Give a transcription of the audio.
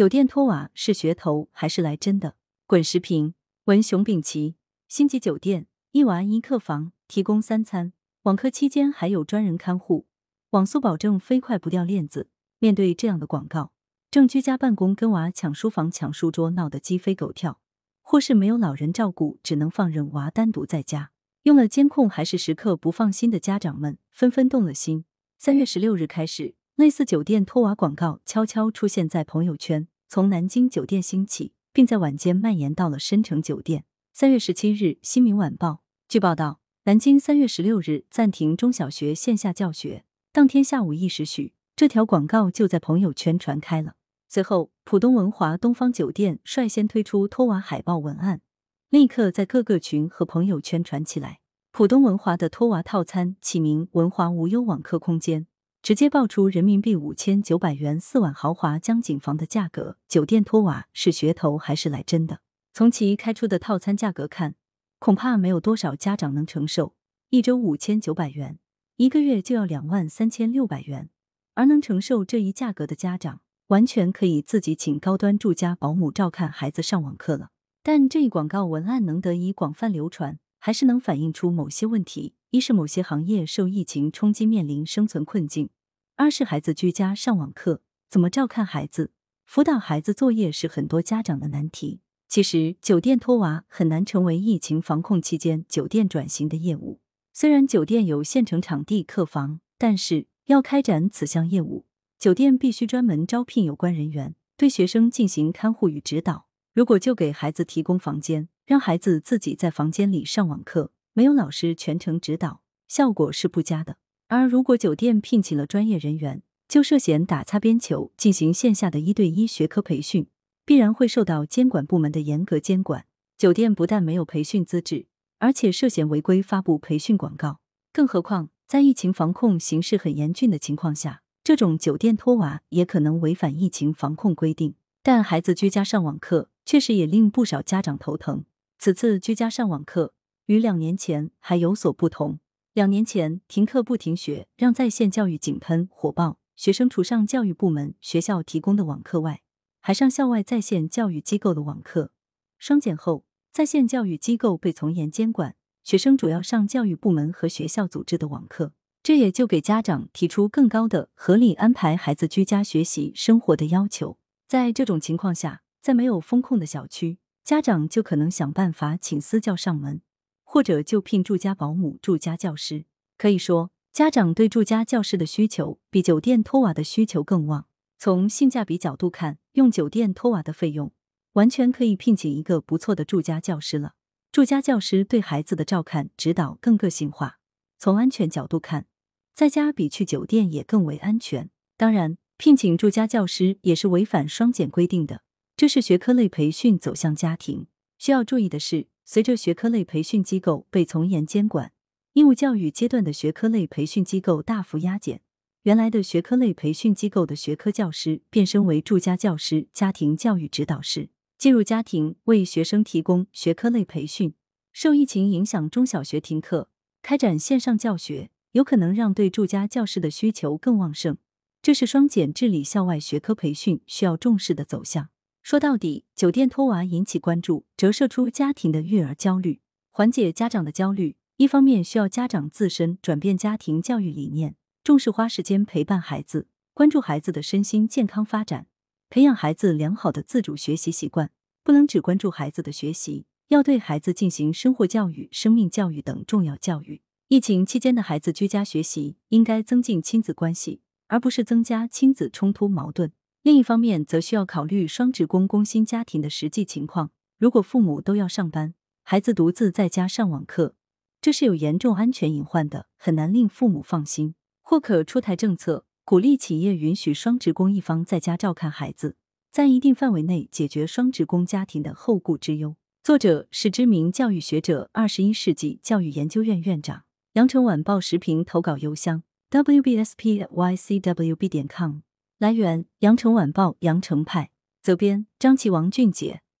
酒店托娃是噱头还是来真的？滚石屏文熊丙奇，星级酒店一娃一客房，提供三餐，网课期间还有专人看护，网速保证飞快不掉链子。面对这样的广告，正居家办公跟娃抢书房、抢书桌闹得鸡飞狗跳，或是没有老人照顾，只能放任娃单独在家，用了监控还是时刻不放心的家长们纷纷动了心。三月十六日开始。类似酒店托娃广告悄悄出现在朋友圈，从南京酒店兴起，并在晚间蔓延到了深城酒店。三月十七日，《新民晚报》据报道，南京三月十六日暂停中小学线下教学，当天下午一时许，这条广告就在朋友圈传开了。随后，浦东文华东方酒店率先推出托娃海报文案，立刻在各个群和朋友圈传起来。浦东文华的托娃套餐起名“文华无忧网课空间”。直接爆出人民币五千九百元四晚豪华江景房的价格，酒店托娃是噱头还是来真的？从其开出的套餐价格看，恐怕没有多少家长能承受。一周五千九百元，一个月就要两万三千六百元，而能承受这一价格的家长，完全可以自己请高端住家保姆照看孩子上网课了。但这一广告文案能得以广泛流传，还是能反映出某些问题。一是某些行业受疫情冲击面临生存困境，二是孩子居家上网课，怎么照看孩子、辅导孩子作业是很多家长的难题。其实，酒店托娃很难成为疫情防控期间酒店转型的业务。虽然酒店有现成场地客房，但是要开展此项业务，酒店必须专门招聘有关人员，对学生进行看护与指导。如果就给孩子提供房间，让孩子自己在房间里上网课。没有老师全程指导，效果是不佳的。而如果酒店聘请了专业人员，就涉嫌打擦边球，进行线下的一对一学科培训，必然会受到监管部门的严格监管。酒店不但没有培训资质，而且涉嫌违规发布培训广告。更何况，在疫情防控形势很严峻的情况下，这种酒店托娃也可能违反疫情防控规定。但孩子居家上网课，确实也令不少家长头疼。此次居家上网课。与两年前还有所不同。两年前停课不停学，让在线教育井喷火爆，学生除上教育部门、学校提供的网课外，还上校外在线教育机构的网课。双减后，在线教育机构被从严监管，学生主要上教育部门和学校组织的网课，这也就给家长提出更高的合理安排孩子居家学习生活的要求。在这种情况下，在没有风控的小区，家长就可能想办法请私教上门。或者就聘住家保姆、住家教师。可以说，家长对住家教师的需求比酒店托娃的需求更旺。从性价比角度看，用酒店托娃的费用，完全可以聘请一个不错的住家教师了。住家教师对孩子的照看、指导更个性化。从安全角度看，在家比去酒店也更为安全。当然，聘请住家教师也是违反双减规定的。这是学科类培训走向家庭。需要注意的是。随着学科类培训机构被从严监管，义务教育阶段的学科类培训机构大幅压减，原来的学科类培训机构的学科教师变身为住家教师、家庭教育指导师，进入家庭为学生提供学科类培训。受疫情影响，中小学停课，开展线上教学，有可能让对住家教师的需求更旺盛，这是双减治理校外学科培训需要重视的走向。说到底，酒店托娃引起关注，折射出家庭的育儿焦虑。缓解家长的焦虑，一方面需要家长自身转变家庭教育理念，重视花时间陪伴孩子，关注孩子的身心健康发展，培养孩子良好的自主学习习惯。不能只关注孩子的学习，要对孩子进行生活教育、生命教育等重要教育。疫情期间的孩子居家学习，应该增进亲子关系，而不是增加亲子冲突矛盾。另一方面，则需要考虑双职工工薪家庭的实际情况。如果父母都要上班，孩子独自在家上网课，这是有严重安全隐患的，很难令父母放心。或可出台政策，鼓励企业允许双职工一方在家照看孩子，在一定范围内解决双职工家庭的后顾之忧。作者是知名教育学者，二十一世纪教育研究院院长。羊城晚报时评投稿邮箱：wbspycwb 点 com。来源：羊城晚报羊城派，责编：张琪、王俊杰。